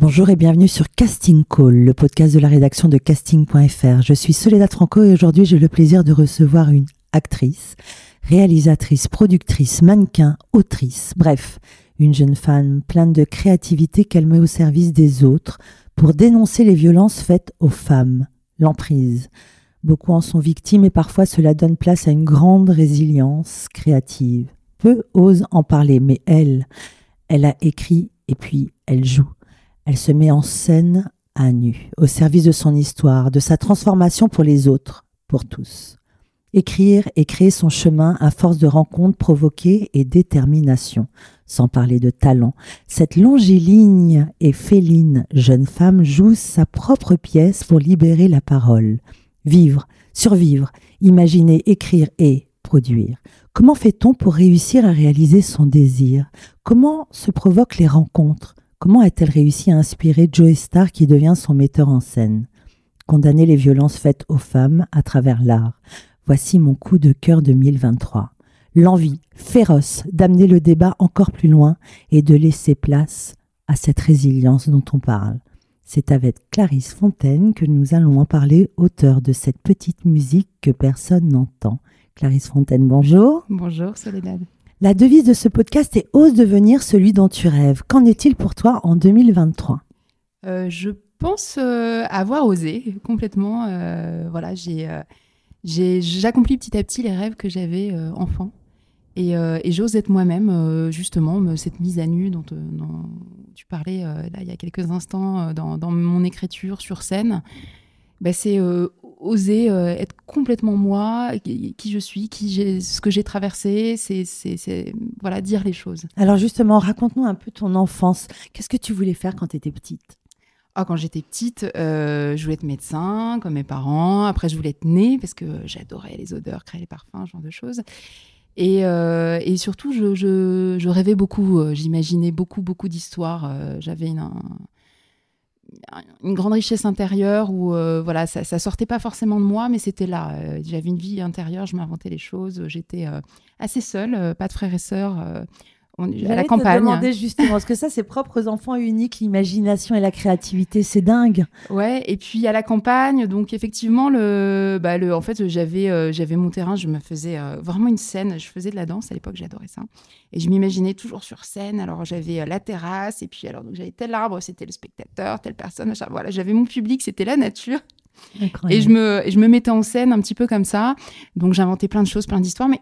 Bonjour et bienvenue sur Casting Call, le podcast de la rédaction de casting.fr. Je suis Soledad Franco et aujourd'hui j'ai le plaisir de recevoir une actrice, réalisatrice, productrice, mannequin, autrice, bref, une jeune femme pleine de créativité qu'elle met au service des autres pour dénoncer les violences faites aux femmes, l'emprise. Beaucoup en sont victimes et parfois cela donne place à une grande résilience créative. Peu osent en parler, mais elle, elle a écrit et puis elle joue. Elle se met en scène à nu, au service de son histoire, de sa transformation pour les autres, pour tous. Écrire et créer son chemin à force de rencontres provoquées et détermination, sans parler de talent. Cette longiligne et féline jeune femme joue sa propre pièce pour libérer la parole. Vivre, survivre, imaginer, écrire et produire. Comment fait-on pour réussir à réaliser son désir? Comment se provoquent les rencontres? Comment a-t-elle réussi à inspirer Joe Starr qui devient son metteur en scène? Condamner les violences faites aux femmes à travers l'art. Voici mon coup de cœur 2023. L'envie féroce d'amener le débat encore plus loin et de laisser place à cette résilience dont on parle. C'est avec Clarisse Fontaine que nous allons en parler, auteur de cette petite musique que personne n'entend. Clarisse Fontaine, bonjour. Bonjour Soledad. La devise de ce podcast est Ose devenir celui dont tu rêves. Qu'en est-il pour toi en 2023 euh, Je pense euh, avoir osé complètement. Euh, voilà, j'ai, j'accomplis petit à petit les rêves que j'avais enfant. Et, j'ose être moi-même, justement, cette mise à nu dont, tu parlais là, il y a quelques instants dans, mon écriture sur scène. Bah, c'est oser euh, être complètement moi, qui je suis, qui ce que j'ai traversé, c'est voilà dire les choses. Alors justement, raconte-nous un peu ton enfance. Qu'est-ce que tu voulais faire quand tu étais petite? Ah, quand j'étais petite, euh, je voulais être médecin, comme mes parents. Après, je voulais être née, parce que j'adorais les odeurs, créer les parfums, ce genre de choses. Et, euh, et surtout, je, je, je, rêvais beaucoup. J'imaginais beaucoup, beaucoup d'histoires. J'avais une, une grande richesse intérieure où euh, voilà ça, sortait pas forcément de moi mais c'était là. Euh, j'avais une vie intérieure je m'inventais les choses j'étais euh, assez seule pas de frères et sœurs à la campagne. Te demander justement, parce que ça, c'est propre aux enfants uniques, l'imagination et la créativité, c'est dingue. Ouais, et puis à la campagne, donc effectivement, le, bah, le, en fait, j'avais, euh, j'avais mon terrain, je me faisais euh, vraiment une scène, je faisais de la danse à l'époque, j'adorais ça. Et je m'imaginais toujours sur scène, alors j'avais euh, la terrasse, et puis alors donc j'avais tel arbre, c'était le spectateur, telle personne, voilà, j'avais mon public, c'était la nature. Et je, me, et je me mettais en scène un petit peu comme ça. Donc j'inventais plein de choses, plein d'histoires, mais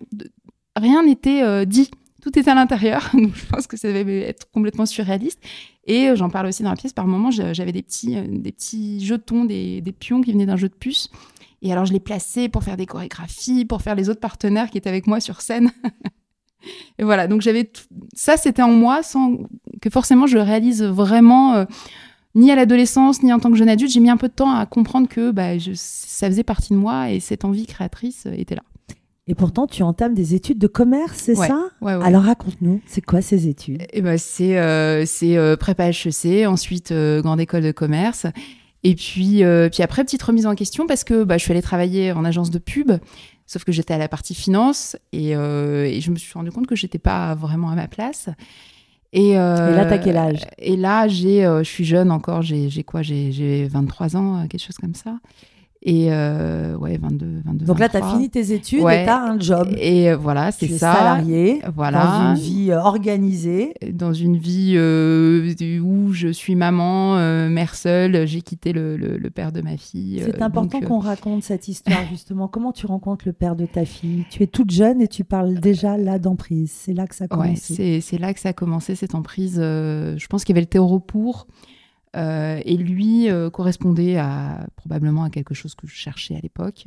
rien n'était dit tout est à l'intérieur. Donc, je pense que ça devait être complètement surréaliste. Et euh, j'en parle aussi dans la pièce. Par moment, j'avais des petits, euh, jetons, des, pions qui venaient d'un jeu de puces. Et alors, je les plaçais pour faire des chorégraphies, pour faire les autres partenaires qui étaient avec moi sur scène. et voilà. Donc, j'avais ça, c'était en moi sans que forcément je réalise vraiment. Euh, ni à l'adolescence, ni en tant que jeune adulte, j'ai mis un peu de temps à comprendre que bah, je, ça faisait partie de moi et cette envie créatrice était là. Et pourtant, tu entames des études de commerce, c'est ça Alors raconte-nous, c'est quoi ces études? Eh ben, C'est euh, euh, prépa HEC, ensuite euh, grande école de commerce. Et puis, euh, puis après, petite remise en question parce que bah, je suis allée travailler en agence de pub, sauf que j'étais à la partie finance et, et, je me suis rendu compte que j'étais pas vraiment à ma place. Et, et là, t'as quel âge? Et là, j'ai, je suis jeune encore, j'ai quoi? J'ai 23 ans, quelque chose comme ça. Et euh, ouais, 22, 22 Donc là, tu as fini tes études et tu as un job. Et euh, voilà, c'est ça. salarié, voilà. dans une vie euh, organisée. Dans une vie euh, où je suis maman, mère seule, j'ai quitté le, le, père de ma fille. C'est important qu'on raconte cette histoire, justement. Comment tu rencontres le père de ta fille? Tu es toute jeune et tu parles déjà là d'emprise. C'est là que ça a commencé. Ouais, c'est là que ça a commencé, cette emprise. je pense qu'il y avait le théoro pour. Euh, et lui euh, correspondait à, probablement à quelque chose que je cherchais à l'époque.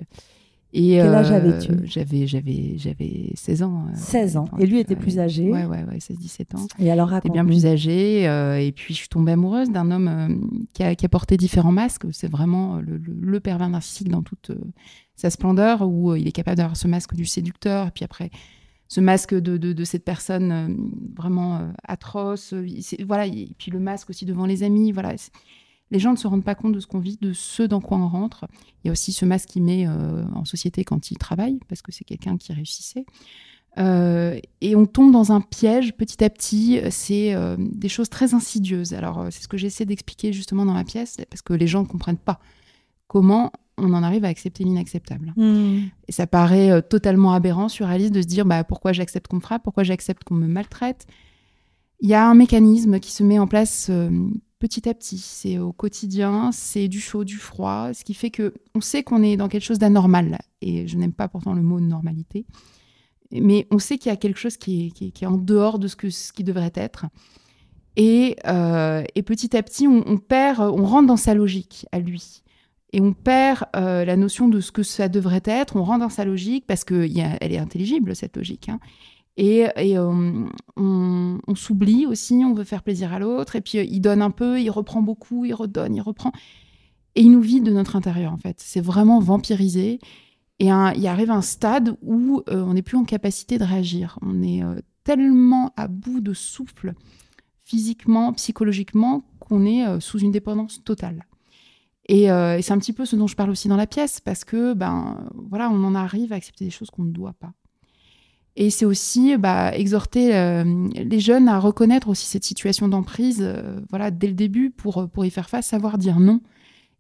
Et, Quel âge euh, avais-tu? J'avais, j'avais, j'avais 16 ans. euh, 16 ans. Et lui était plus âgé? Ouais, ouais, ouais, 16-17 ans. Et alors, J'étais raconte bien plus âgée. euh, et puis, je suis tombée amoureuse d'un homme qui, a, qui a porté différents masques. C'est vraiment le, le- le pervers narcissique dans toute sa splendeur, où il est capable d'avoir ce masque du séducteur. Et puis après, ce masque de, de, cette personne euh, vraiment euh, atroce. euh, voilà, et puis le masque aussi devant les amis. Voilà. Les gens ne se rendent pas compte de ce qu'on vit, de ce dans quoi on rentre. Il y a aussi ce masque qu'il met en société quand il travaille, parce que c'est quelqu'un qui réussissait. Et on tombe dans un piège petit à petit. C'est des choses très insidieuses. Alors, c'est ce que j'essaie d'expliquer justement dans la pièce, parce que les gens ne comprennent pas comment on en arrive à accepter l'inacceptable. Hmm. Et ça paraît euh, totalement aberrant, surréaliste de se dire bah, pourquoi j'accepte qu'on me frappe, pourquoi j'accepte qu'on me maltraite. Il y a un mécanisme qui se met en place euh, petit à petit. C'est au quotidien, c'est du chaud, du froid, ce qui fait que on sait qu'on est dans quelque chose d'anormal. Et je n'aime pas pourtant le mot normalité. Mais on sait qu'il y a quelque chose qui est, qui est- qui est en dehors de ce, que, ce qui devrait être. Et, euh, et petit à petit, on, on perd, on rentre dans sa logique à lui et on perd euh, la notion de ce que ça devrait être, on rentre dans sa logique parce qu'elle est intelligible, cette logique. hein. Et, euh, on, s'oublie aussi, on veut faire plaisir à l'autre, et puis euh, il donne un peu, il reprend beaucoup, il redonne, il reprend. Et il nous vide de notre intérieur, en fait. C'est vraiment vampirisé. Et il arrive un stade où on n'est plus en capacité de réagir. On est tellement à bout de souffle, physiquement, psychologiquement, qu'on est sous une dépendance totale. Et, euh, et c'est un petit peu ce dont je parle aussi dans la pièce, parce que ben voilà, on en arrive à accepter des choses qu'on ne doit pas. Et c'est aussi bah, exhorter euh, les jeunes à reconnaître aussi cette situation d'emprise, euh, voilà, dès le début, pour, pour y faire face, savoir dire non.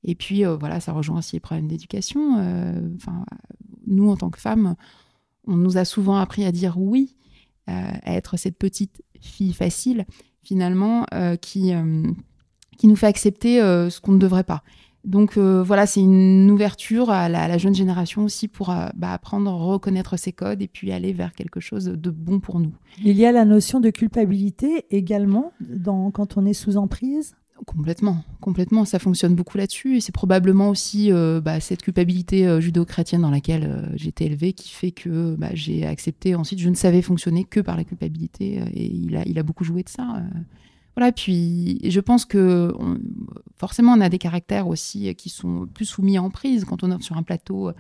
Et puis voilà, ça rejoint aussi les problèmes d'éducation. Enfin, nous, en tant que femmes, on nous a souvent appris à dire oui, à être cette petite fille facile, finalement, qui, qui nous fait accepter ce qu'on ne devrait pas. Donc euh, voilà, c'est une ouverture à la, à la jeune génération aussi pour euh, bah, apprendre reconnaître ses codes et puis aller vers quelque chose de bon pour nous. Il y a la notion de culpabilité également dans, quand on est sous emprise? Complètement, complètement. Ça fonctionne beaucoup là-dessus. Et c'est probablement aussi euh, bah, cette culpabilité euh, judéo-chrétienne dans laquelle euh, j'ai été élevée qui fait que bah, j'ai accepté. Ensuite, je ne savais fonctionner que par la culpabilité. et il a, il a beaucoup joué de ça. Voilà, puis je pense que on- forcément, on a des caractères aussi qui sont plus soumis à emprise. Quand on est sur un plateau, euh,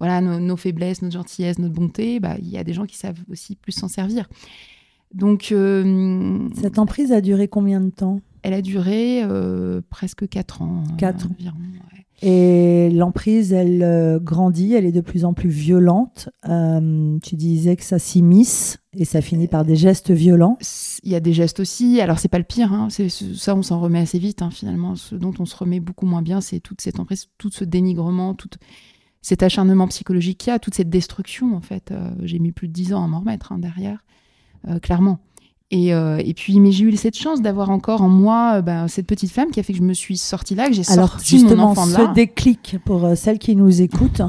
voilà, nos, nos faiblesses, notre gentillesse, notre bonté, bah, il y a des gens qui savent aussi plus s'en servir. Donc, euh, Cette emprise a duré combien de temps? Elle a duré euh, presque 4 ans. euh, Quatre ans. environ, ouais. Et l'emprise, elle euh, grandit, elle est de plus en plus violente. Euh, tu disais que ça s'immisce et ça finit par des gestes violents. Il y a des gestes aussi. Alors, c'est pas le pire. hein, ça, on s'en remet assez vite. hein, finalement, ce dont on se remet beaucoup moins bien, c'est toute cette emprise, tout ce dénigrement, tout cet acharnement psychologique qu'il y a, toute cette destruction. En fait, j'ai mis plus de 10 ans à m'en remettre hein, derrière, clairement. Et, euh, et puis, mais j'ai eu cette chance d'avoir encore en moi euh, ben, cette petite femme qui a fait que je me suis sortie là, que j'ai Alors sorti mon justement, enfant de ce là. déclic, pour euh, celles qui nous écoutent,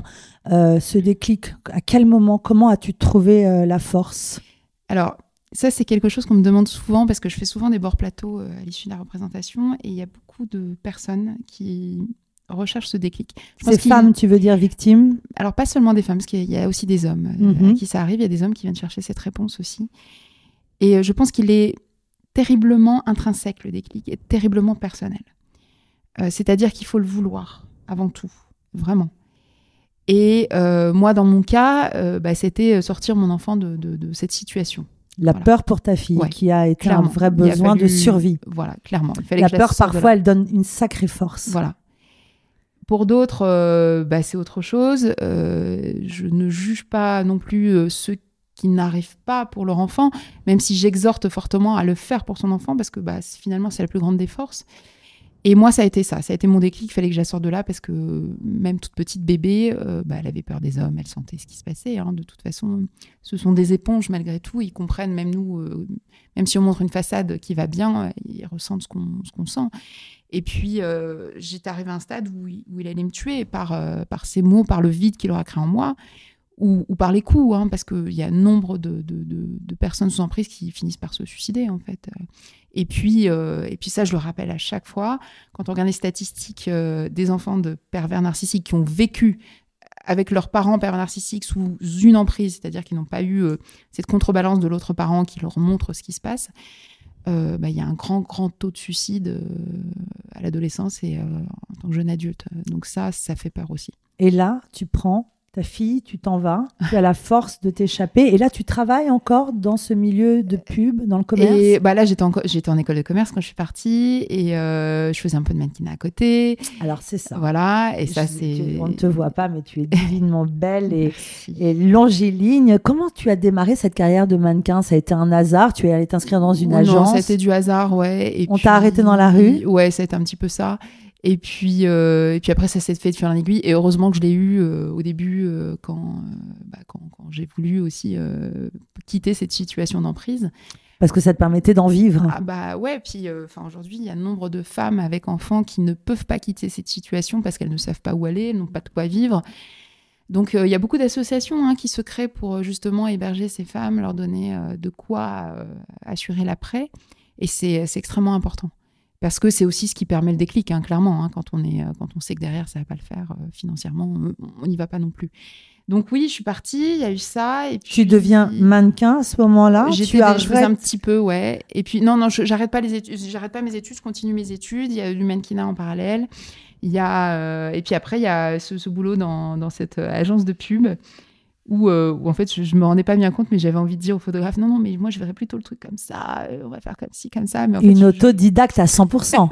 euh, ce déclic, à quel moment, comment as-tu trouvé la force? Alors, ça, c'est quelque chose qu'on me demande souvent parce que je fais souvent des bords plateaux à l'issue de la représentation et il y a beaucoup de personnes qui recherchent ce déclic. Je Ces femmes, tu veux dire victimes? Alors, pas seulement des femmes, parce qu'il y a aussi des hommes Mhm. à qui ça arrive. Il y a des hommes qui viennent chercher cette réponse aussi. Et euh, je pense qu'il est terriblement intrinsèque, le déclic, et terriblement personnel. Euh, C'est-à-dire qu'il faut le vouloir, avant tout, vraiment. Et euh, moi, dans mon cas, euh, bah, c'était sortir mon enfant de, de- de cette situation. La Voilà. peur pour ta fille, Ouais, qui a été clairement. un vrai besoin de survie. Voilà, clairement. Il fallait La que je la peur, parfois, elle donne une sacrée force. Voilà. Pour d'autres, euh, bah, c'est autre chose. Euh, je ne juge pas non plus euh, ceux qui n'arrivent pas pour leur enfant, même si j'exhorte fortement à le faire pour son enfant, parce que bah, finalement, c'est la plus grande des forces. Et moi, ça a été ça. Ça a été mon déclic. Il fallait que je la de là, parce que même toute petite bébé, euh, bah, elle avait peur des hommes, elle sentait ce qui se passait. hein. De toute façon, ce sont des éponges malgré tout. Ils comprennent, même nous, euh, même si on montre une façade qui va bien, ils ressentent ce qu'on sent. Et puis, euh, j'étais arrivée à un stade où, il- allait me tuer par, par ses mots, par le vide qu'il aura créé en moi, ou, par les coups, hein, parce qu'il y a nombre de, personnes sous emprise qui finissent par se suicider, en fait. Et puis, euh, et puis ça, je le rappelle à chaque fois, quand on regarde les statistiques euh, des enfants de pervers narcissiques qui ont vécu avec leurs parents pervers narcissiques sous une emprise, c'est-à-dire qu'ils n'ont pas eu cette contrebalance de l'autre parent qui leur montre ce qui se passe, bah, il y a un grand, grand taux de suicide à l'adolescence et en tant que jeune adulte. Donc ça, ça fait peur aussi. Et là, tu prends ta fille, tu t'en vas, tu as la force de t'échapper. Et là, tu travailles encore dans ce milieu de pub, dans le commerce? Et bah là, j'étais en, j'étais en école de commerce quand je suis partie et euh, je faisais un peu de mannequinat à côté. Alors, c'est ça. Voilà, et ça, c'est. On ne te voit pas, mais tu es divinement belle et, et, longiligne. Comment tu as démarré cette carrière de mannequin? Ça a été un hasard? Tu es allée t'inscrire dans une agence Non, c'était du hasard, ouais. Et On t'a arrêté dans la rue? Ouais, ça a été un petit peu ça. Et puis, euh, et puis après, ça s'est fait de faire un aiguille. Et heureusement que je l'ai eu euh, au début, euh, quand, bah, quand, quand j'ai voulu aussi quitter cette situation d'emprise. Parce que ça te permettait d'en vivre. Ah bah ouais, puis enfin aujourd'hui, il y a nombre de femmes avec enfants qui ne peuvent pas quitter cette situation parce qu'elles ne savent pas où aller, n'ont pas de quoi vivre. Donc il y a beaucoup d'associations hein, qui se créent pour justement héberger ces femmes, leur donner de quoi assurer l'après. Et c'est extrêmement important parce que c'est aussi ce qui permet le déclic, hein, clairement. Hein, quand, on est, euh, quand on sait que derrière, ça va pas le faire euh, financièrement, on n'y va pas non plus. Donc oui, je suis partie, il y a eu ça. Et puis, tu deviens mannequin à ce moment-là? Je faisais un petit peu, ouais. Et puis non, non, j'arrête pas les études, j'arrête pas mes études, je continue mes études. Il y a du mannequinat en parallèle. Il y a euh, et puis après il y a ce, ce boulot dans, dans, cette agence de pub euh, où, en fait je, ne me rendais pas bien compte, mais j'avais envie de dire au photographe non, non, mais moi je verrais plutôt le truc comme ça, euh, on va faire comme ci, comme ça. Mais Une autodidacte à 100%.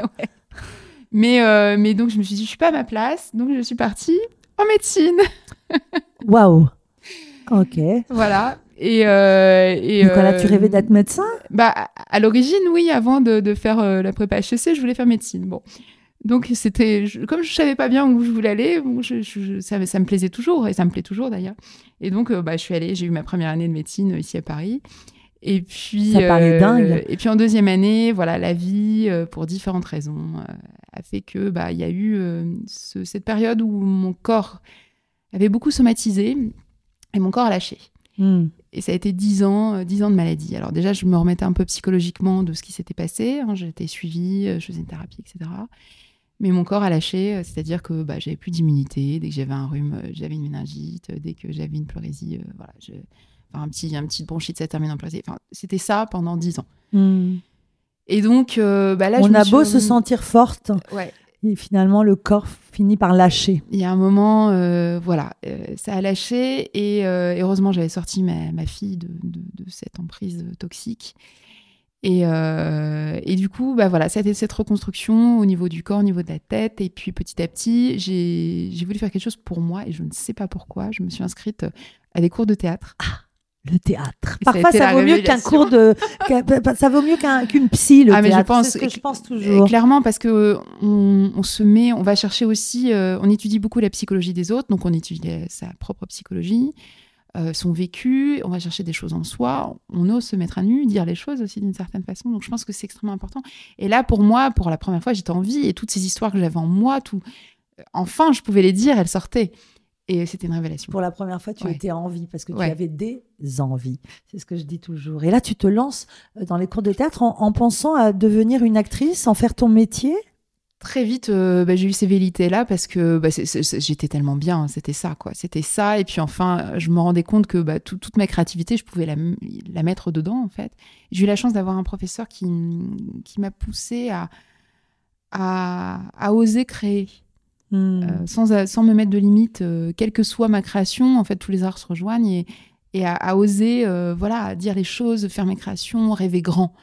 mais, euh, mais donc je me suis dit, je suis pas à ma place, donc je suis partie en médecine. Waouh! Ok. Voilà. Et, et donc, là, tu rêvais d'être médecin? Bah, à l'origine, oui. Avant de, de faire la prépa HEC, je voulais faire médecine. Bon, donc c'était comme je savais pas bien où je voulais aller, ça, me plaisait toujours et ça me plaît toujours d'ailleurs. Et donc euh, bah, je suis allée, j'ai eu ma première année de médecine euh, ici à Paris. Et puis ça paraît euh, dingue. Et puis en deuxième année, voilà, la vie pour différentes raisons a fait que bah il y a eu cette période où mon corps avait beaucoup somatisé et mon corps a lâché. Hmm. Et ça a été dix ans, dix ans de maladie. Alors déjà, je me remettais un peu psychologiquement de ce qui s'était passé. Hein. J'étais suivie, je faisais une thérapie, etc. Mais mon corps a lâché, euh, c'est-à-dire que bah, j'avais plus d'immunité. Dès que j'avais un rhume, euh, j'avais une méningite. Dès que j'avais une pleurésie, euh, voilà, je... enfin, un, petit, un petit bronchite, ça termine en pleurésie. Enfin, c'était ça pendant dix ans. Hmm. Et donc, bah, là, on a beau se sentir forte. Ouais. Et finalement, le corps finit par lâcher. Il y a un moment, voilà, ça a lâché. Et heureusement, j'avais sorti ma, ma fille de, de, de, cette emprise toxique. Euh, et, du coup, bah voilà, c'était cette reconstruction au niveau du corps, au niveau de la tête. Et puis petit à petit, j'ai voulu faire quelque chose pour moi et je ne sais pas pourquoi. Je me suis inscrite à des cours de théâtre. Ah, le théâtre. Parfois, ça, vaut mieux qu'un cours de. ça vaut mieux qu'une psy, le ah, mais Je pense, ce que je pense toujours. Clairement, parce que on, se met, on va chercher aussi, euh, on étudie beaucoup la psychologie des autres, donc on étudie sa propre psychologie. Euh, son vécu, on va chercher des choses en soi, on ose se mettre à nu, dire les choses aussi d'une certaine façon. Donc je pense que c'est extrêmement important. Et là, pour moi, pour la première fois, j'étais en vie et toutes ces histoires que j'avais en moi, tout, euh, enfin, je pouvais les dire, elles sortaient. Et c'était une révélation. Pour la première fois, tu étais en vie parce que tu avais des envies. C'est ce que je dis toujours. Et là, tu te lances euh, dans les cours de théâtre en pensant à devenir une actrice, en faire ton métier? Très vite, euh, bah, j'ai eu ces velléités-là parce que bah, j'étais tellement bien, hein, c'était ça, quoi. C'était ça. Et puis enfin, je me rendais compte que bah, toute ma créativité, je pouvais la, mettre dedans, en fait. J'ai eu la chance d'avoir un professeur qui, qui m'a poussé à, à, oser créer. Hmm. Euh, sans, sans, me mettre de limite, euh, quelle que soit ma création, en fait, tous les arts se rejoignent et, et à, oser, voilà, dire les choses, faire mes créations, rêver grand.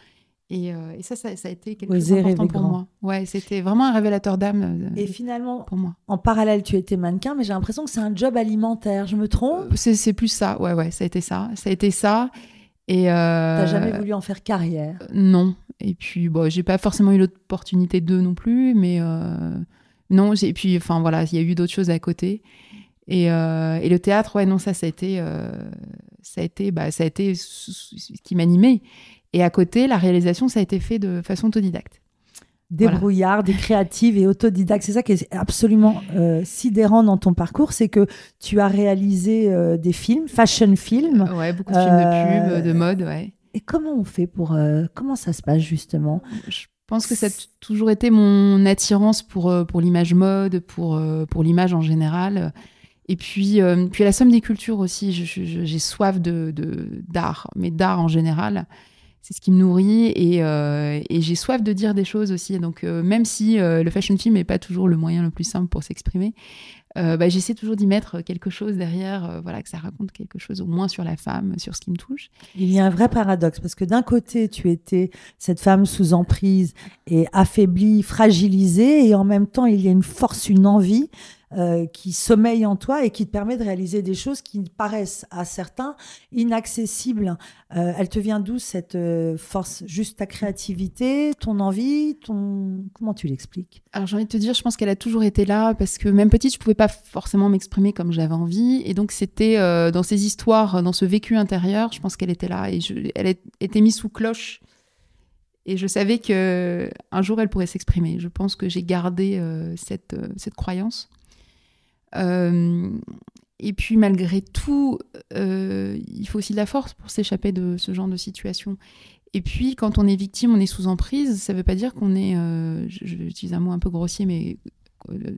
Euh, et, ça, ça, a été quelque chose d'important pour moi. Ouais, c'était vraiment un révélateur d'âme. Euh, et finalement, pour moi. En parallèle, tu étais mannequin, mais j'ai l'impression que c'est un job alimentaire. Je me trompe? Euh, C'est plus ça. Ouais, ouais, ça a été ça. Ça a été ça. Et T'as jamais voulu en faire carrière? Non. Et puis, bon, j'ai pas forcément eu l'opportunité de non plus, mais non. Et puis, enfin voilà, il y a eu d'autres choses à côté. Et, et, le théâtre, ouais, non, ça, ça a été, ça a été, bah, ça a été ce qui m'animait. Et à côté, la réalisation, ça a été fait de façon autodidacte. Débrouillarde voilà. créative et autodidacte. C'est ça qui est absolument euh, sidérant dans ton parcours, c'est que tu as réalisé euh, des films, fashion films. Ouais, beaucoup de films de pub, de mode, ouais. Et comment on fait pour... Euh, comment ça se passe justement? Je pense que ça a toujours été mon attirance pour, pour l'image mode, pour, pour l'image en général. Et puis, euh, puis à la somme des cultures aussi, j'ai soif de d'art, mais d'art en général. C'est ce qui me nourrit et, euh, et j'ai soif de dire des choses aussi. Donc, euh, même si le fashion film n'est pas toujours le moyen le plus simple pour s'exprimer, bah, j'essaie toujours d'y mettre quelque chose derrière, voilà, que ça raconte quelque chose au moins sur la femme, sur ce qui me touche. Il y a un vrai paradoxe parce que d'un côté, tu étais cette femme sous emprise et affaiblie, fragilisée, et en même temps, il y a une force, une envie euh, qui sommeille en toi et qui te permet de réaliser des choses qui paraissent à certains inaccessibles. Euh, elle te vient d'où cette euh, force? Juste ta créativité, ton envie, ton comment tu l'expliques? Alors j'ai envie de te dire, je pense qu'elle a toujours été là parce que même petite, je pouvais pas forcément m'exprimer comme j'avais envie et donc c'était dans ces histoires, dans ce vécu intérieur, je pense qu'elle était là et elle était mise sous cloche. Et je savais que un jour elle pourrait s'exprimer. Je pense que j'ai gardé cette, cette croyance. Euh, et puis malgré tout, euh, il faut aussi de la force pour s'échapper de ce genre de situation. Et puis quand on est victime, on est sous emprise, ça ne veut pas dire qu'on est, euh, j'utilise un mot un peu grossier, mais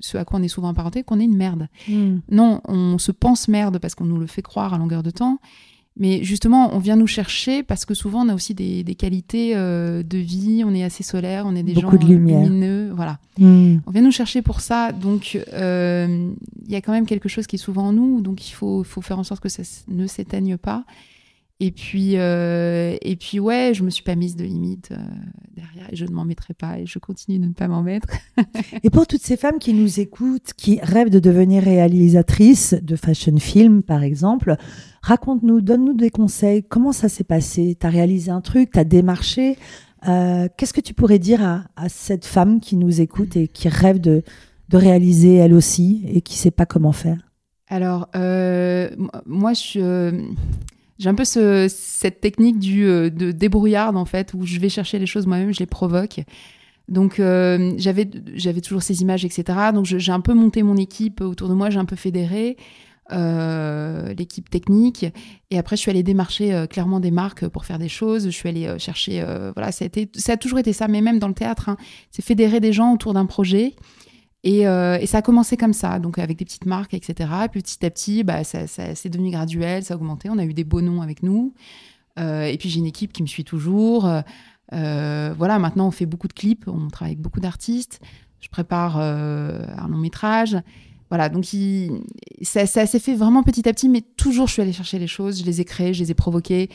ce à quoi on est souvent apparenté, qu'on est une merde. Hmm. Non, on se pense merde parce qu'on nous le fait croire à longueur de temps. Mais justement, on vient nous chercher parce que souvent on a aussi des, qualités euh, de vie, on est assez solaire, on est des gens de lumineux, voilà. Hmm. On vient nous chercher pour ça, donc euh, il y a quand même quelque chose qui est souvent en nous, donc il faut, faut faire en sorte que ça ne s'éteigne pas. Et puis, euh, et puis ouais, je me suis pas mise de limite derrière et je ne m'en mettrai pas et je continue de ne pas m'en mettre. et pour toutes ces femmes qui nous écoutent, qui rêvent de devenir réalisatrices de fashion film, par exemple, Raconte-nous, donne-nous des conseils. Comment ça s'est passé? Tu as réalisé un truc, tu as démarché? Euh, qu'est-ce que tu pourrais dire à, cette femme qui nous écoute et qui rêve de, réaliser elle aussi et qui ne sait pas comment faire? Alors, euh, moi, je, j'ai un peu cette technique du, euh, de débrouillarde, en fait, où je vais chercher les choses moi-même, je les provoque. Donc j'avais j'avais toujours ces images, etc. Donc j'ai un peu monté mon équipe autour de moi, j'ai un peu fédéré. Euh, l'équipe technique. Et après, je suis allée démarcher euh, clairement des marques pour faire des choses. Je suis allée euh, chercher. voilà, ça a, été, ça a toujours été ça, mais même dans le théâtre, hein, c'est fédérer des gens autour d'un projet. Et, et, ça a commencé comme ça, donc avec des petites marques, etc. petit à petit, bah, ça, ça c'est devenu graduel, ça a augmenté. On a eu des beaux noms avec nous. et puis j'ai une équipe qui me suit toujours. voilà, maintenant on fait beaucoup de clips, on travaille avec beaucoup d'artistes. Je prépare un long métrage. Voilà, donc ça, s'est fait vraiment petit à petit, mais toujours je suis allée chercher les choses, je les ai créées, je les ai provoquées.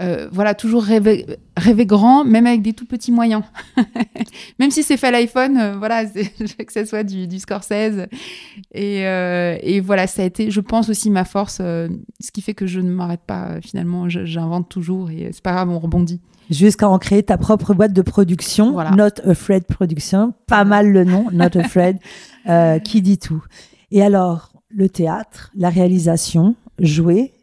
Euh, voilà, toujours rêver, rêver, grand, même avec des tout petits moyens. même si c'est fait à l'iPhone, euh, voilà, que ce soit du, du Scorsese. Et, euh, et, voilà, ça a été, je pense aussi ma force, ce qui fait que je ne m'arrête pas finalement, j'invente toujours et c'est pas grave, on rebondit. Jusqu'à en créer ta propre boîte de production, Not Afraid Production, pas mal le nom, Not Afraid, qui dit tout? Et alors, le théâtre, la réalisation, jouer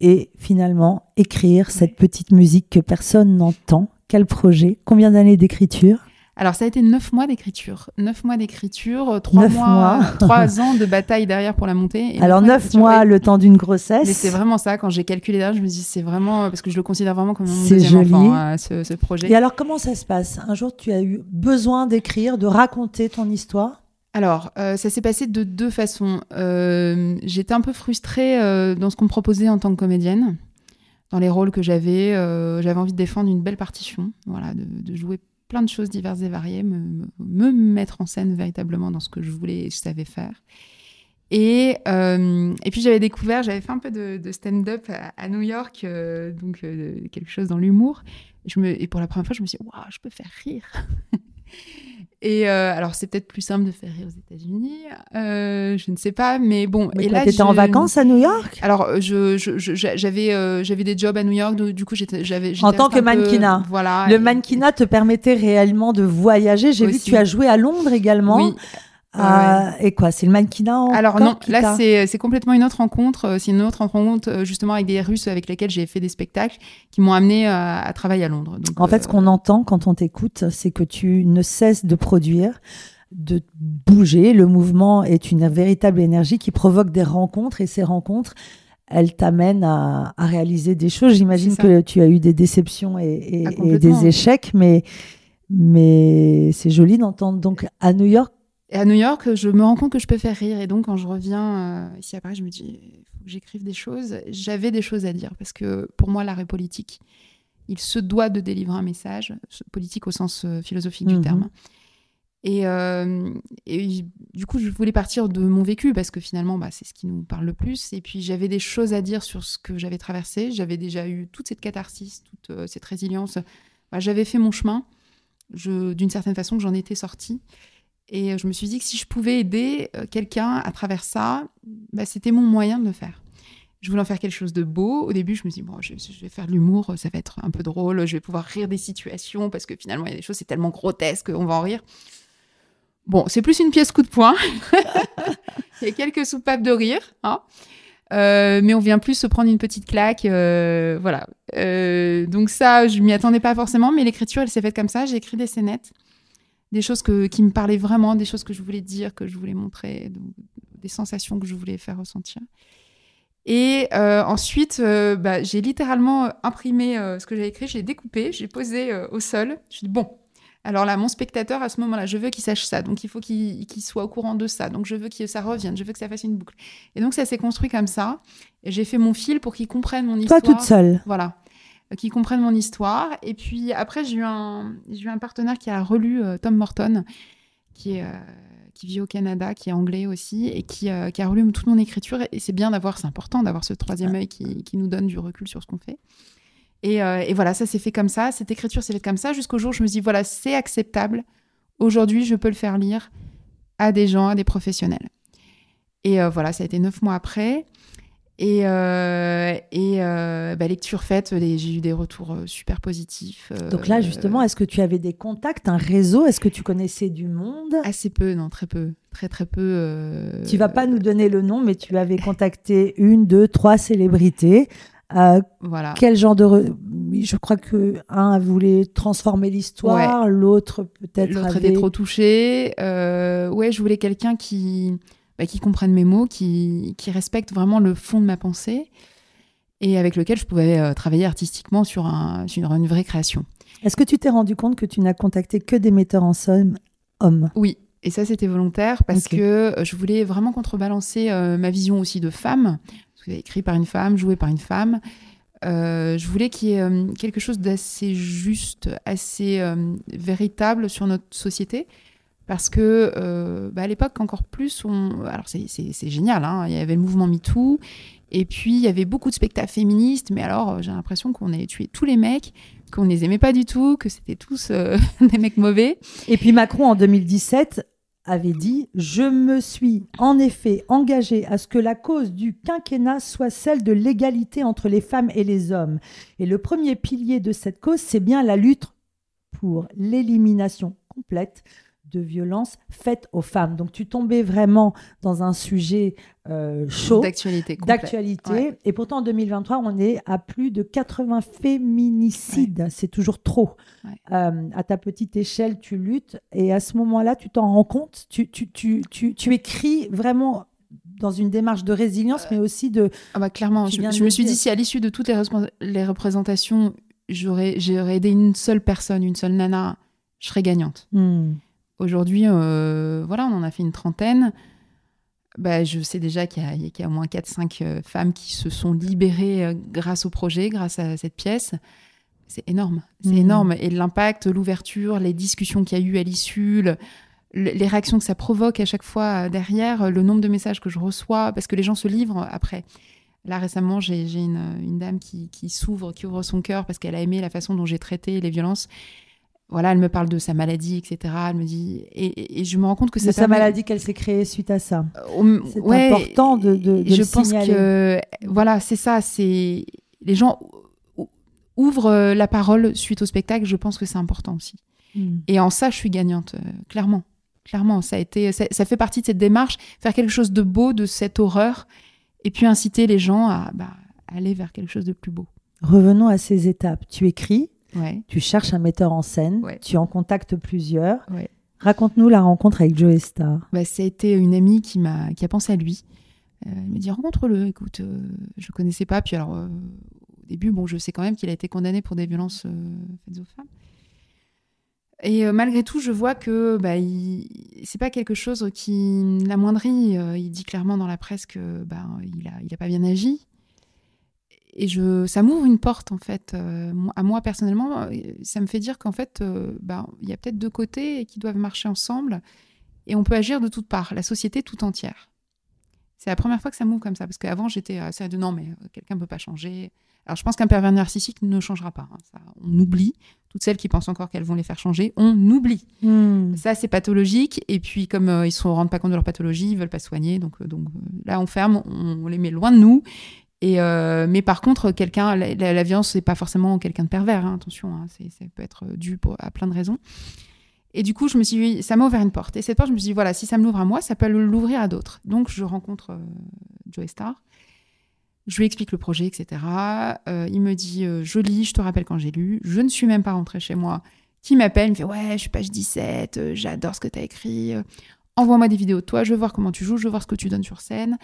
et finalement écrire cette petite musique que personne n'entend. Quel projet? Combien d'années d'écriture? Alors, ça a été neuf mois d'écriture. Neuf mois d'écriture, trois mois, trois ans de bataille derrière pour la montée. Alors, neuf mois, le temps d'une grossesse. Mais c'est vraiment ça. Quand j'ai calculé derrière, je me dis, c'est vraiment, parce que je le considère vraiment comme mon deuxième joli. enfant, hein, ce, ce, projet. Et alors, comment ça se passe? Un jour, tu as eu besoin d'écrire, de raconter ton histoire? Alors, euh, ça s'est passé de deux façons. Euh, j'étais un peu frustrée euh, dans ce qu'on me proposait en tant que comédienne, dans les rôles que j'avais. j'avais envie de défendre une belle partition, voilà, de, jouer plein de choses diverses et variées, me, mettre en scène véritablement dans ce que je voulais et je savais faire. Et, puis j'avais découvert, j'avais fait un peu de, stand-up à, New York, donc quelque chose dans l'humour. Et pour la première fois, je me suis dit, waouh, je peux faire rire. Et euh, alors, c'est peut-être plus simple de faire rire aux États-Unis, euh, je ne sais pas, mais bon. et là, étais en vacances à New York? Alors, je, j'avais, euh, j'avais des jobs à New York, du coup, j'avais. En tant que mannequinat. Voilà. Le mannequinat te permettait réellement de voyager. J'ai vu que tu as joué à Londres également. Oui. Ah, et quoi C'est le mannequinat Alors non, là c'est complètement une autre rencontre. Euh, c'est une autre rencontre euh, justement avec des Russes avec lesquels j'ai fait des spectacles qui m'ont amené euh, à, travailler à Londres. en fait, ce qu'on entend quand on t'écoute, c'est que tu ne cesses de produire, de bouger. Le mouvement est une véritable énergie qui provoque des rencontres et ces rencontres, elles t'amènent à, réaliser des choses. J'imagine que tu as eu des déceptions et, et ah, des échecs, mais mais c'est joli d'entendre. Donc à New York, Et à New York, je me rends compte que je peux faire rire. Et donc, quand je reviens ici à Paris, je me dis, il faut que j'écrive des choses. J'avais des choses à dire parce que pour moi, l'art est politique. Il se doit de délivrer un message, politique au sens philosophique du mhm. terme. Et, et, du coup, je voulais partir de mon vécu parce que finalement, bah, c'est ce qui nous parle le plus. Et puis, j'avais des choses à dire sur ce que j'avais traversé. J'avais déjà eu toute cette catharsis, toute euh, cette résilience. Bah, j'avais fait mon chemin. D'une certaine façon, j'en étais sortie. Et je me suis dit que si je pouvais aider euh, quelqu'un à travers ça, bah, c'était mon moyen de le faire. Je voulais en faire quelque chose de beau. Au début, je me suis dit, bon, je, vais faire de l'humour, ça va être un peu drôle, je vais pouvoir rire des situations parce que finalement, il y a des choses, c'est tellement grotesque, on va en rire. Bon, c'est plus une pièce coup de poing. Il y a quelques soupapes de rire. Hein. Euh, mais on vient plus se prendre une petite claque. Euh, voilà. Euh, donc ça, je m'y attendais pas forcément, mais l'écriture, elle s'est faite comme ça. J'ai écrit des scénettes, des choses que, qui me parlaient vraiment, des choses que je voulais dire, que je voulais montrer, des sensations que je voulais faire ressentir. Et ensuite, bah, j'ai littéralement imprimé ce que j'avais écrit, j'ai découpé, j'ai posé au sol. Je suis dit, bon, alors là, mon spectateur, à ce moment-là, je veux qu'il sache ça. Donc, il faut qu'il soit au courant de ça. Donc, je veux que ça revienne. Je veux que ça fasse une boucle. Et donc, ça s'est construit comme ça. Et j'ai fait mon fil pour qu'il comprenne mon histoire. Toi toute seule. Voilà. Euh, qu'il comprenne mon histoire. Et puis, après, j'ai eu, un, eu un partenaire qui a relu euh, Tom Morton, qui est. Euh, qui vit au Canada, qui est anglais aussi, et qui, a relu toute mon écriture. Et c'est bien d'avoir, c'est important d'avoir ce troisième œil qui, qui, nous donne du recul sur ce qu'on fait. Euh, et, voilà, ça s'est fait comme ça. Cette écriture s'est faite comme ça jusqu'au jour où je me dis voilà, c'est acceptable. Aujourd'hui, je peux le faire lire à des gens, à des professionnels. Et euh, voilà, ça a été neuf mois après. Et, euh, et bah, lecture faite, j'ai eu des retours super positifs. Donc là, justement, est-ce que tu avais des contacts, un réseau? Est-ce que tu connaissais du monde? Assez peu, non, très peu. Très, très peu. Tu vas pas nous donner le nom, mais tu avais contacté une, deux, trois célébrités euh, voilà. Quel genre de. Je crois que un voulait transformer l'histoire, l'autre peut-être. L'autre avait... était trop touché. Euh, ouais, je voulais quelqu'un qui, bah, qui comprenne mes mots, qui, qui respecte vraiment le fond de ma pensée et avec lequel je pouvais euh, travailler artistiquement sur, un, sur une vraie création. Est-ce que tu t'es rendu compte que tu n'as contacté que des metteurs en scène hommes? Oui, et ça, c'était volontaire parce que je voulais vraiment contrebalancer ma vision aussi de femme écrit par une femme, joué par une femme. Euh, je voulais qu'il y ait euh, quelque chose d'assez juste, assez euh, véritable sur notre société. Parce que bah, à l'époque, encore plus, alors c'est génial, hein, il y avait le mouvement MeToo, et puis il y avait beaucoup de spectacles féministes, mais alors j'ai l'impression qu'on allait tué tous les mecs, qu'on ne les aimait pas du tout, que c'était tous des mecs mauvais. Et puis Macron en 2017 avait dit Je me suis en effet engagé à ce que la cause du quinquennat soit celle de l'égalité entre les femmes et les hommes. Et le premier pilier de cette cause, c'est bien la lutte pour l'élimination complète de violences faites aux femmes. Donc tu tombais vraiment dans un sujet euh, chaud. D'actualité. D'actualité. Et pourtant en 2023, on est à plus de 80 féminicides. C'est toujours trop. Euh, à ta petite échelle, tu luttes. Et à ce moment-là, tu t'en rends compte? Tu, tu, tu, tu, tu écris vraiment dans une démarche de résilience, mais aussi de... Ah bah clairement, je, me suis dit, si à l'issue de toutes les, les représentations, j'aurais aidé une seule personne, une seule nana, je serais gagnante. Hmm. Aujourd'hui, euh, voilà, on en a fait une trentaine. Bah, je sais déjà qu'il y, a au moins 4-5 euh, femmes qui se sont libérées euh, grâce au projet, grâce à cette pièce. C'est énorme, c'est mhm. énorme. Et l'impact, l'ouverture, les discussions qu'il y a eu à l'issue, les réactions que ça provoque à chaque fois derrière, le nombre de messages que je reçois, parce que les gens se livrent après. Là, récemment, j'ai une, une, dame qui, qui s'ouvre, qui ouvre son cœur parce qu'elle a aimé la façon dont j'ai traité les violences voilà, elle me parle de sa maladie, etc. Elle me dit et, je me rends compte que c'est sa maladie qu'elle s'est créée suite à ça. Euh, c'est important de, de, de je pense que voilà, c'est ça. C'est les gens ouvrent euh, la parole suite au spectacle. Je pense que c'est important aussi. Hmm. Et en ça, je suis gagnante, euh, clairement. Clairement, ça a été, ça, fait partie de cette démarche, faire quelque chose de beau de cette horreur, et puis inciter les gens à bah, aller vers quelque chose de plus beau. Revenons à ces étapes. Tu écris, tu cherches un metteur en scène, tu en contactes plusieurs. Raconte-nous la rencontre avec Joe Star. Bah, ça a été une amie qui, m'a, qui a pensé à lui. Euh, elle me dit rencontre-le, écoute, euh, je ne connaissais pas. Puis alors, euh, au début, bon, je sais quand même qu'il a été condamné pour des violences faites aux femmes. Et euh, malgré tout, je vois que bah, c'est pas quelque chose qui l'amoindrit. Euh, il dit clairement dans la presse que bah, il a, il a pas bien agi. Et je, ça m'ouvre une porte en fait. Euh, à moi personnellement, ça me fait dire qu'en fait, bah, il y a peut-être deux côtés qui doivent marcher ensemble, et on peut agir de toutes parts, la société tout entière. C'est la première fois que ça m'ouvre comme ça, parce qu'avant j'étais assez de non, mais quelqu'un ne peut pas changer. Alors je pense qu'un pervers narcissique ne changera pas. Hein. Ça, on oublie. Toutes celles qui pensent encore qu'elles vont les faire changer, on oublie. Hmm. Ça, c'est pathologique. Et puis, comme euh, ils ne se rendent pas compte de leur pathologie, ils veulent pas soigner. Donc, euh, donc euh, là, on ferme, on, les met loin de nous. Et mais par contre, quelqu'un, la, la, violence, c'est pas forcément quelqu'un de pervers. Hein, attention, hein, ça peut être dû à plein de raisons. Et du coup, je me suis dit, ça m'a ouvert une porte. Et cette porte, je me suis dit, voilà, si ça me l'ouvre à moi, ça peut l'ouvrir à d'autres. Donc, je rencontre Joe Star. Je lui explique le projet, etc. Euh, il me dit euh, Je lis, je te rappelle quand j'ai lu. Je ne suis même pas rentrée chez moi. Qui m'appelle, il me fait Ouais, je suis page 17, euh, j'adore ce que tu as écrit. Envoie-moi des vidéos de toi, je veux voir comment tu joues, je veux voir ce que tu donnes sur scène.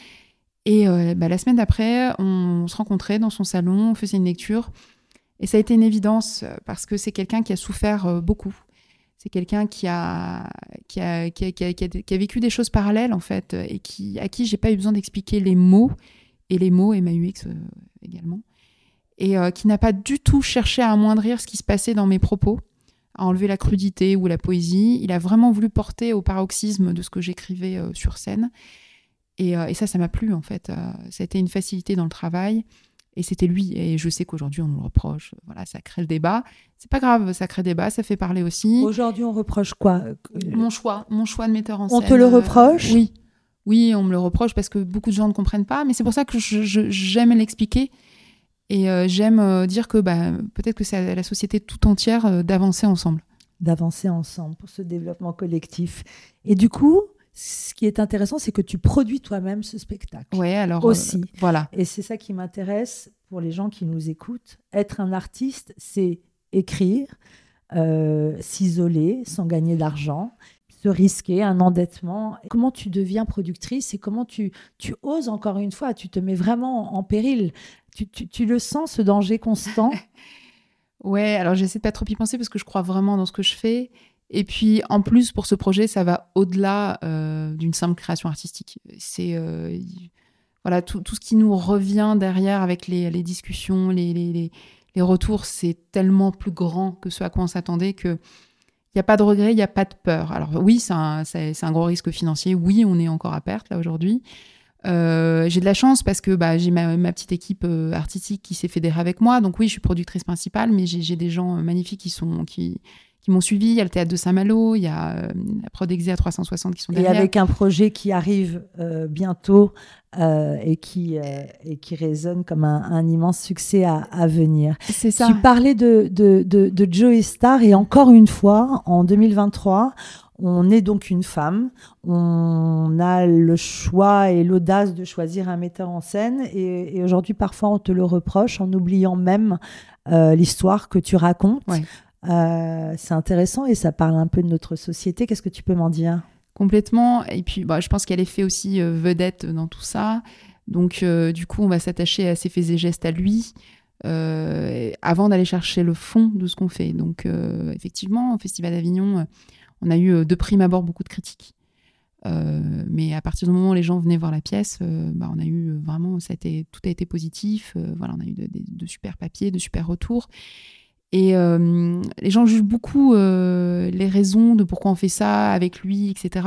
Et bah, la semaine d'après, on, se rencontrait dans son salon, on faisait une lecture. Et ça a été une évidence parce que c'est quelqu'un qui a souffert beaucoup. C'est quelqu'un qui a qui, a, qui, a, qui a, vécu des choses parallèles, en fait, et qui, à qui j'ai pas eu besoin d'expliquer les mots et les mots, MAUX euh, également, et euh, qui n'a pas du tout cherché à amoindrir ce qui se passait dans mes propos, à enlever la crudité ou la poésie. Il a vraiment voulu porter au paroxysme de ce que j'écrivais euh, sur scène. Et, ça, ça m'a plu en fait. ça a été une facilité dans le travail. Et c'était lui. Et je sais qu'aujourd'hui, on nous le reproche. Voilà, ça crée le débat. C'est pas grave, ça crée le débat, ça fait parler aussi. Aujourd'hui, on reproche quoi Mon choix, mon choix de metteur en scène. On te le reproche? Oui. Oui, on me le reproche parce que beaucoup de gens ne comprennent pas, mais c'est pour ça que j'aime l'expliquer. Et euh, j'aime euh, dire que bah, peut-être que c'est à la société tout entière euh, d'avancer ensemble. D'avancer ensemble pour ce développement collectif. Et du coup, ce qui est intéressant, c'est que tu produis toi-même ce spectacle. Oui, alors. Aussi. voilà. Et c'est ça qui m'intéresse pour les gens qui nous écoutent. Être un artiste, c'est écrire, s'isoler sans gagner d'argent risquer, un endettement. Comment tu deviens productrice et comment tu, tu oses encore une fois, tu te mets vraiment en péril. Tu, tu, le sens, ce danger constant? Ouais, alors j'essaie de pas trop y penser parce que je crois vraiment dans ce que je fais. Et puis en plus, pour ce projet, ça va au-delà euh, d'une simple création artistique. C'est euh, voilà tout, tout, ce qui nous revient derrière avec les, les discussions, les, les, les retours, c'est tellement plus grand que ce à quoi on s'attendait que il n'y a pas de regret, il n'y a pas de peur. Alors oui, c'est un, un, gros risque financier. Oui, on est encore à perte là aujourd'hui. Euh, j'ai de la chance parce que bah, j'ai ma, petite équipe artistique qui s'est fédérée avec moi. Donc oui, je suis productrice principale, mais j'ai des gens magnifiques qui sont qui, qui m'ont suivi. Il y a le théâtre de Saint-Malo, il y a euh, la Prod à 360 qui sont derrière. Et avec un projet qui arrive euh, bientôt euh, et, qui, et qui résonne comme un, un immense succès à, à venir. C'est ça. Tu parlais de, de, de, de Joey Star et encore une fois, en 2023, on est donc une femme, on a le choix et l'audace de choisir un metteur en scène et, et aujourd'hui parfois on te le reproche en oubliant même euh, l'histoire que tu racontes. Ouais. Euh, c'est intéressant et ça parle un peu de notre société. Qu'est-ce que tu peux m'en dire? Complètement. Et puis, bah, je pense qu'elle est fait aussi euh, vedette dans tout ça. Donc, euh, du coup, on va s'attacher à ses faits et gestes à lui avant d'aller chercher le fond de ce qu'on fait. Donc, effectivement, au Festival d'Avignon, on a eu de prime abord beaucoup de critiques. mais à partir du moment où les gens venaient voir la pièce, bah, on a eu vraiment, ça a été, tout a été positif. voilà, on a eu de, de super papiers, de super retours. Et euh, les gens jugent beaucoup euh, les raisons de pourquoi on fait ça avec lui, etc.,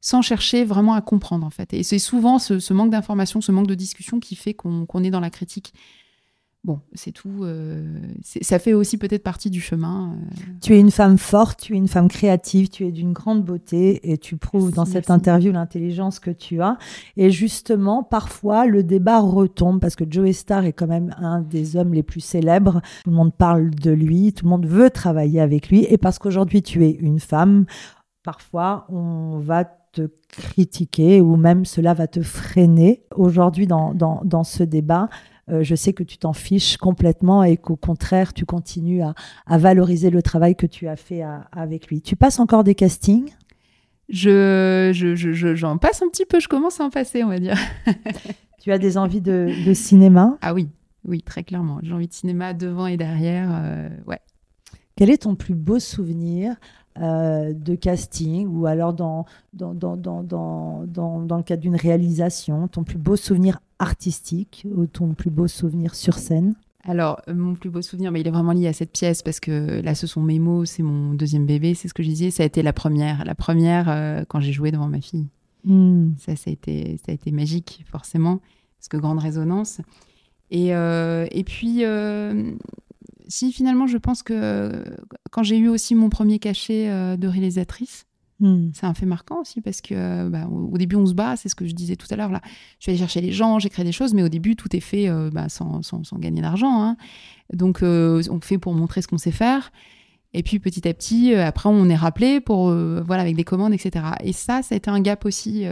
sans chercher vraiment à comprendre, en fait. Et c'est souvent ce, manque d'information, ce manque de discussion qui fait qu'on est dans la critique. Bon, c'est tout. Euh, ça fait aussi peut-être partie du chemin. Euh. Tu es une femme forte, tu es une femme créative, tu es d'une grande beauté et tu prouves dans cette interview l'intelligence que tu as. Et justement, parfois, le débat retombe parce que Joe Star est quand même un des hommes les plus célèbres. Tout le monde parle de lui, tout le monde veut travailler avec lui. Et parce qu'aujourd'hui, tu es une femme, parfois, on va te critiquer ou même cela va te freiner. Aujourd'hui, dans, dans, dans ce débat, euh, je sais que tu t'en fiches complètement et qu'au contraire, tu continues à, valoriser le travail que tu as fait avec lui. Tu passes encore des castings? Je, j'en passe un petit peu, je commence à en passer, on va dire. tu as des envies de, cinéma? Ah oui, oui, très clairement. J'ai envie de cinéma devant et derrière, euh, ouais. Quel est ton plus beau souvenir? Euh, de casting ou alors dans, dans, dans, dans, dans, dans le cadre d'une réalisation, ton plus beau souvenir artistique ou ton plus beau souvenir sur scène? Alors, euh, mon plus beau souvenir, mais il est vraiment lié à cette pièce parce que là, ce sont mes mots, c'est mon deuxième bébé, c'est ce que je disais. Ça a été la première, la première euh, quand j'ai joué devant ma fille. Hmm. Ça, ça a, été, ça a été magique, forcément, parce que grande résonance. Et, euh, et puis, si finalement, je pense que quand j'ai eu aussi mon premier cachet de réalisatrice, Hmm. C'est un fait marquant aussi parce que euh, bah, au, début on se bat, c'est ce que je disais tout à l'heure là. Je vais aller chercher les gens, j'écris des choses, mais au début tout est fait euh, bah, sans, sans, sans, gagner d'argent. Hein. Donc euh, on fait pour montrer ce qu'on sait faire. Et puis petit à petit, après on est rappelé pour voilà avec des commandes, etc. Et ça, ça a été un gap aussi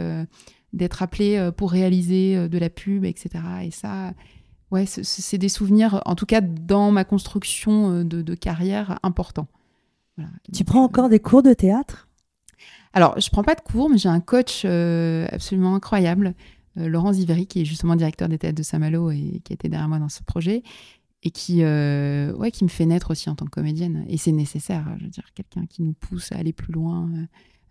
d'être appelé pour réaliser de la pub, etc. Et ça, ouais, c'est des souvenirs, en tout cas dans ma construction de, de carrière, importants. Tu prends encore des cours de théâtre? Alors, je prends pas de cours, mais j'ai un coach euh, absolument incroyable, euh, Laurent Ziveri, qui est justement directeur des théâtres de Saint-Malo et qui était derrière moi dans ce projet, et qui, euh, ouais, qui me fait naître aussi en tant que comédienne. Et c'est nécessaire, je veux dire, quelqu'un qui nous pousse à aller plus loin,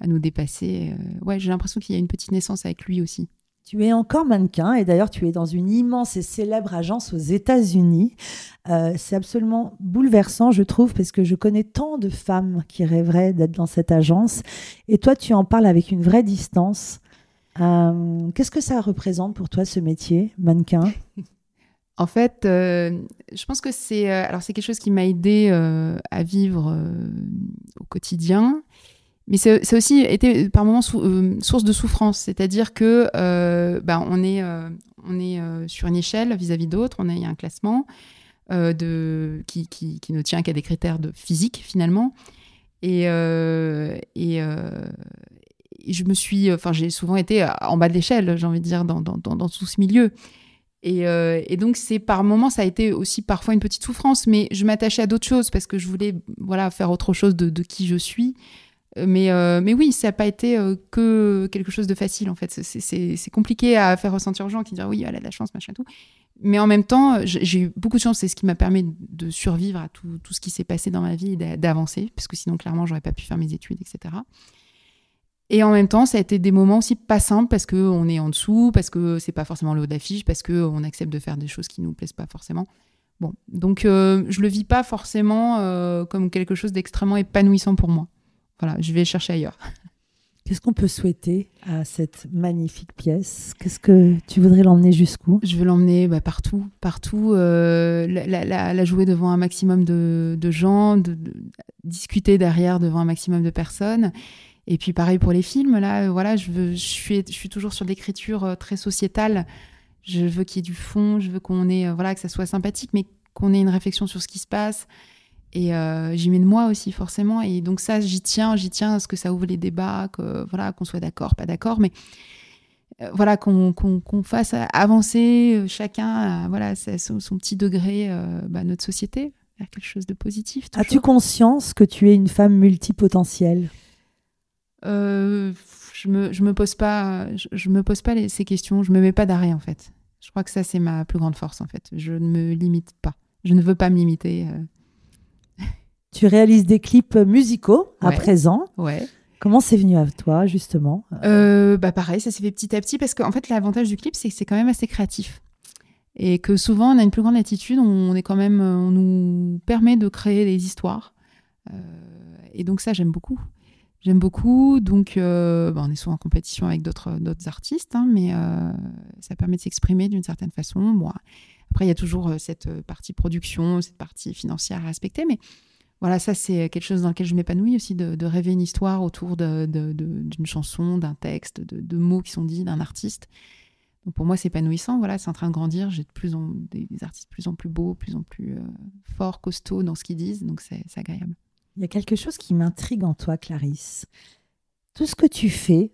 à nous dépasser. ouais, j'ai l'impression qu'il y a une petite naissance avec lui aussi. Tu es encore mannequin et d'ailleurs tu es dans une immense et célèbre agence aux États-Unis. Euh, c'est absolument bouleversant, je trouve, parce que je connais tant de femmes qui rêveraient d'être dans cette agence. Et toi, tu en parles avec une vraie distance. Euh, qu'est-ce que ça représente pour toi ce métier, mannequin? En fait, euh, je pense que c'est c'est quelque chose qui m'a aidé à vivre au quotidien mais c'est aussi été par moments euh, source de souffrance, c'est-à-dire que euh, bah, on est, euh, on est sur une échelle vis-à-vis d'autres, on a, il a un classement de, qui, qui, qui, ne tient qu'à des critères de physique finalement. Et, et, je me suis, enfin j'ai souvent été en bas de l'échelle, j'ai envie de dire, dans, dans, dans, tout ce milieu. Et, et, donc, c'est par moments, ça a été aussi parfois une petite souffrance, mais je m'attachais à d'autres choses parce que je voulais voilà, faire autre chose de qui je suis. Mais, euh, mais oui, ça n'a pas été euh, que quelque chose de facile, en fait. C'est compliqué à faire ressentir aux gens qui disent oui, elle a de la chance, machin, tout. Mais en même temps, j'ai eu beaucoup de chance. C'est ce qui m'a permis de survivre à tout, tout ce qui s'est passé dans ma vie et d'avancer, parce que sinon, clairement, j'aurais pas pu faire mes études, etc. Et en même temps, ça a été des moments aussi pas simples parce qu'on est en dessous, parce que c'est pas forcément le haut d'affiche, parce qu'on accepte de faire des choses qui nous plaisent pas forcément. Bon, donc euh, je le vis pas forcément comme quelque chose d'extrêmement épanouissant pour moi voilà, je vais chercher ailleurs. Qu'est-ce qu'on peut souhaiter à cette magnifique pièce? Qu'est-ce que tu voudrais l'emmener jusqu'où? Je veux l'emmener bah, partout, partout, euh, la, jouer devant un maximum de, gens, de, discuter derrière devant un maximum de personnes. Et puis pareil pour les films, là, euh, voilà, je, veux, je, suis, je suis toujours sur l'écriture euh, très sociétale. Je veux qu'il y ait du fond, je veux qu'on ait, voilà, que ça soit sympathique, mais qu'on ait une réflexion sur ce qui se passe. Et euh, j'y mets de moi aussi, forcément. Et donc, ça, j'y tiens, j'y tiens à ce que ça ouvre les débats, que, voilà, qu'on soit d'accord, pas d'accord, mais euh, voilà, qu'on fasse avancer euh, chacun, voilà, son, son, petit degré, bah, notre société vers quelque chose de positif. As-tu conscience que tu es une femme multipotentielle? Je me, je me pose pas, je, me pose pas ces questions, je me mets pas d'arrêt en fait. Je crois que ça c'est ma plus grande force en fait. Je ne me limite pas. Je ne veux pas me limiter. Tu réalises des clips musicaux à présent. Ouais. Comment c'est venu à toi, justement? Euh, bah Pareil, ça s'est fait petit à petit parce qu'en fait, l'avantage du clip, c'est que c'est quand même assez créatif. Et que souvent, on a une plus grande attitude, on est quand même, on nous permet de créer des histoires. Euh, et donc, ça, j'aime beaucoup. J'aime beaucoup. Donc, euh, bah, on est souvent en compétition avec d'autres artistes, hein, mais ça permet de s'exprimer d'une certaine façon. Bon, après, il y a toujours cette partie production, cette partie financière à respecter, mais voilà, ça c'est quelque chose dans lequel je m'épanouis aussi, de, rêver une histoire autour d'une chanson, d'un texte, de, mots qui sont dits, d'un artiste. Donc pour moi c'est épanouissant, voilà, c'est en train de grandir, j'ai de plus en, des, artistes de plus en plus beaux, plus en plus euh, forts, costauds dans ce qu'ils disent, donc c'est agréable. Il y a quelque chose qui m'intrigue en toi, Clarisse. Tout ce que tu fais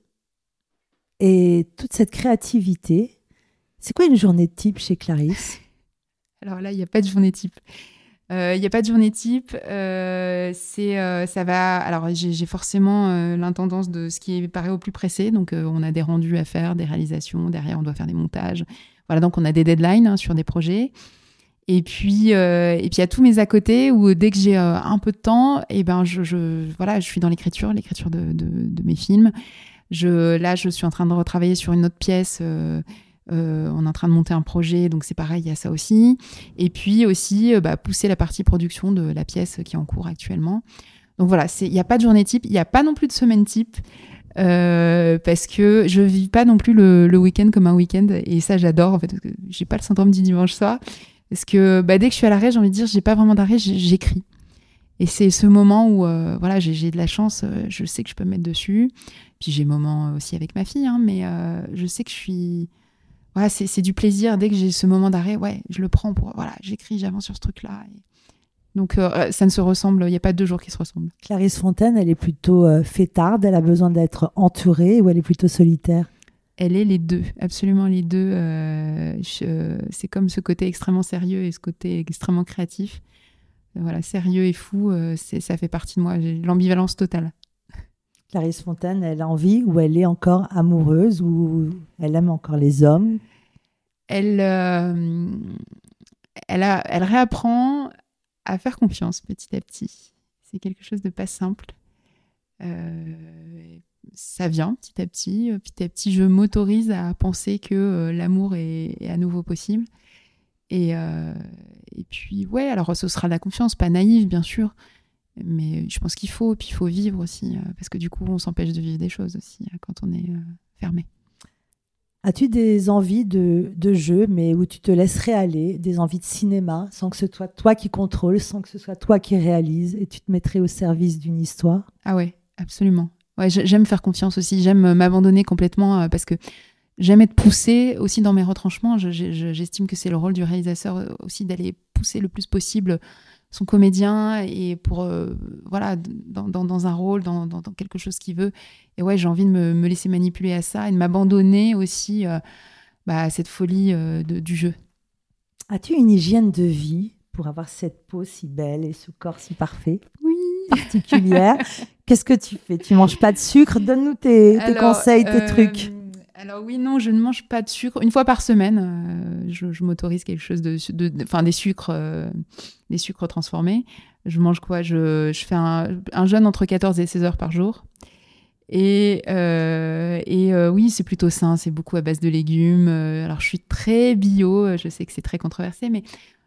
et toute cette créativité, c'est quoi une journée type chez Clarisse? Alors là, il n'y a pas de journée type. Il euh, n'y a pas de journée type. Euh, c'est, euh, ça va. Alors, j'ai forcément l'intendance de ce qui paraît au plus pressé. Donc, on a des rendus à faire, des réalisations. Derrière, on doit faire des montages. Voilà, donc on a des deadlines hein, sur des projets. Et puis, euh, et puis, il y a tous mes à côté où dès que j'ai un peu de temps, et eh ben, je, voilà, je suis dans l'écriture, l'écriture de, mes films. Je, là, je suis en train de retravailler sur une autre pièce. On est en train de monter un projet, donc c'est pareil, il y a ça aussi. Et puis aussi, bah, pousser la partie production de la pièce qui est en cours actuellement. Donc voilà, il n'y a pas de journée type, il n'y a pas non plus de semaine type. parce que je vis pas non plus le, week-end comme un week-end et ça j'adore en fait j'ai pas le syndrome du dimanche soir parce que bah, dès que je suis à l'arrêt, j'ai envie de dire, j'ai pas vraiment d'arrêt, j'écris. Et c'est ce moment où euh, voilà, j'ai de la chance, euh, je sais que je peux me mettre dessus. Puis j'ai moment aussi avec ma fille, hein, mais euh, je sais que je suis. Voilà, c'est du plaisir. Dès que j'ai ce moment d'arrêt, ouais, je le prends pour. Voilà, j'écris, j'avance sur ce truc-là. Donc ça ne se ressemble, il n'y a pas deux jours qui se ressemblent. Clarisse Fontaine, elle est plutôt fêtarde, elle a besoin d'être entourée ou elle est plutôt solitaire? Elle est les deux, absolument les deux. Euh, c'est comme ce côté extrêmement sérieux et ce côté extrêmement créatif. Voilà, sérieux et fou, euh, ça fait partie de moi. J'ai l'ambivalence totale. Clarisse Fontaine, elle a envie ou elle est encore amoureuse ou elle aime encore les hommes? Elle, euh, elle, a, elle réapprend à faire confiance petit à petit. C'est quelque chose de pas simple ça vient petit à petit. Euh, petit à petit, je m'autorise à penser que euh, l'amour est, à nouveau possible. Et, euh, et puis, ouais, alors ce sera la confiance, pas naïve, bien sûr. Mais je pense qu'il faut, puis il faut vivre aussi, parce que du coup, on s'empêche de vivre des choses aussi quand on est fermé. As-tu des envies de, de, jeu, mais où tu te laisserais aller, des envies de cinéma, sans que ce soit toi qui contrôle, sans que ce soit toi qui réalise, et tu te mettrais au service d'une histoire? Ah ouais, absolument. Ouais, j'aime faire confiance aussi, j'aime m'abandonner complètement euh, parce que j'aime être poussée aussi dans mes retranchements. J'estime que c'est le rôle du réalisateur euh, aussi d'aller pousser le plus possible son comédien et pour euh, voilà dans, dans, un rôle, dans, dans quelque chose qu'il veut. Et ouais, j'ai envie de me, me, laisser manipuler à ça et de m'abandonner aussi bah, à cette folie de, du jeu. As-tu une hygiène de vie pour avoir cette peau si belle et ce corps si parfait? Oui. Particulière. Qu'est-ce que tu fais? Tu manges pas de sucre? Donne-nous tes, conseils, tes euh, trucs. Alors oui, non, je ne mange pas de sucre. Une fois par semaine, euh, je, m'autorise quelque chose de, enfin des sucres, euh, des sucres transformés. Je mange quoi? Je, fais un, jeûne entre 14 et 16 heures par jour. Et, et oui, c'est plutôt sain, c'est beaucoup à base de légumes. alors je suis très bio, je sais que c'est très controversé, mais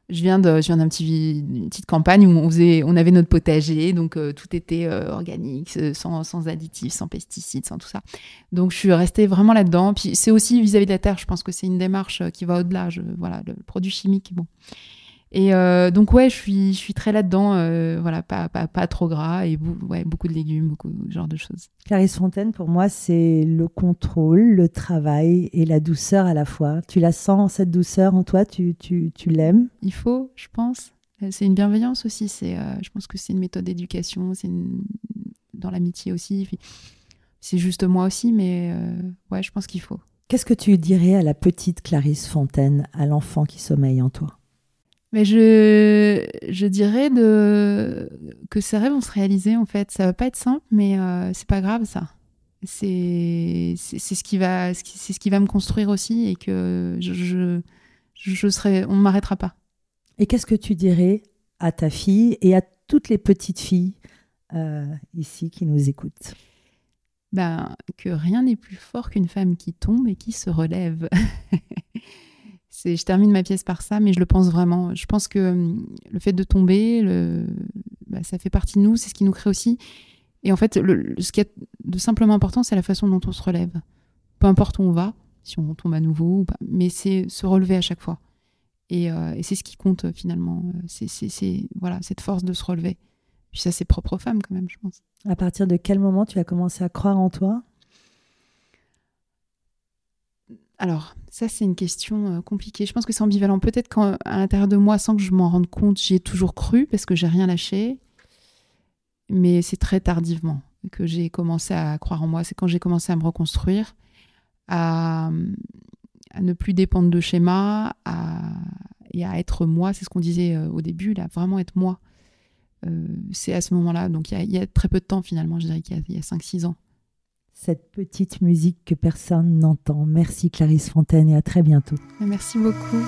je viens de, d'un petit, une petite campagne où on faisait, on avait notre potager, donc euh, tout était euh, organique, sans, sans, additifs, sans pesticides, sans tout ça. Donc je suis restée vraiment là-dedans. Puis c'est aussi vis-à-vis de la terre, je pense que c'est une démarche euh, qui va au-delà. Voilà, le produit chimique, bon. Et donc ouais, je suis, je suis très là-dedans, voilà, pas, pas, pas, trop gras et ouais, beaucoup de légumes, beaucoup de genre de choses. Clarisse Fontaine, pour moi, c'est le contrôle, le travail et la douceur à la fois. Tu la sens, cette douceur en toi Tu, tu, tu l'aimes? Il faut, je pense. C'est une bienveillance aussi. C'est, je pense que c'est une méthode d'éducation. C'est dans l'amitié aussi. C'est juste moi aussi, mais ouais, je pense qu'il faut. Qu'est-ce que tu dirais à la petite Clarisse Fontaine, à l'enfant qui sommeille en toi? Mais je, je dirais de, que ces rêves vont se réaliser en fait. Ça va pas être simple, mais euh, c'est pas grave ça. C'est ce qui va c'est ce qui va me construire aussi et que je, je, je serai on m'arrêtera pas. Et qu'est-ce que tu dirais à ta fille et à toutes les petites filles euh, ici qui nous écoutent? Ben, que rien n'est plus fort qu'une femme qui tombe et qui se relève. je termine ma pièce par ça, mais je le pense vraiment. Je pense que hum, le fait de tomber, bah, ça fait partie de nous, c'est ce qui nous crée aussi. Et en fait, ce qui est de simplement important, c'est la façon dont on se relève. Peu importe où on va, si on tombe à nouveau ou pas, mais c'est se relever à chaque fois. Et, euh, c'est ce qui compte finalement. C'est voilà cette force de se relever. Puis ça, c'est propre aux femmes quand même, je pense. À partir de quel moment tu as commencé à croire en toi? Alors, ça, c'est une question euh, compliquée. Je pense que c'est ambivalent. Peut-être qu'à l'intérieur de moi, sans que je m'en rende compte, j'y ai toujours cru parce que j'ai rien lâché. Mais c'est très tardivement que j'ai commencé à croire en moi. C'est quand j'ai commencé à me reconstruire, à, ne plus dépendre de schémas, et à être moi. C'est ce qu'on disait euh, au début, là, vraiment être moi. Euh, c'est à ce moment-là. Donc, il y, a très peu de temps finalement, je dirais qu'il y a, a 5-6 ans cette petite musique que personne n'entend. Merci Clarisse Fontaine et à très bientôt. Merci beaucoup.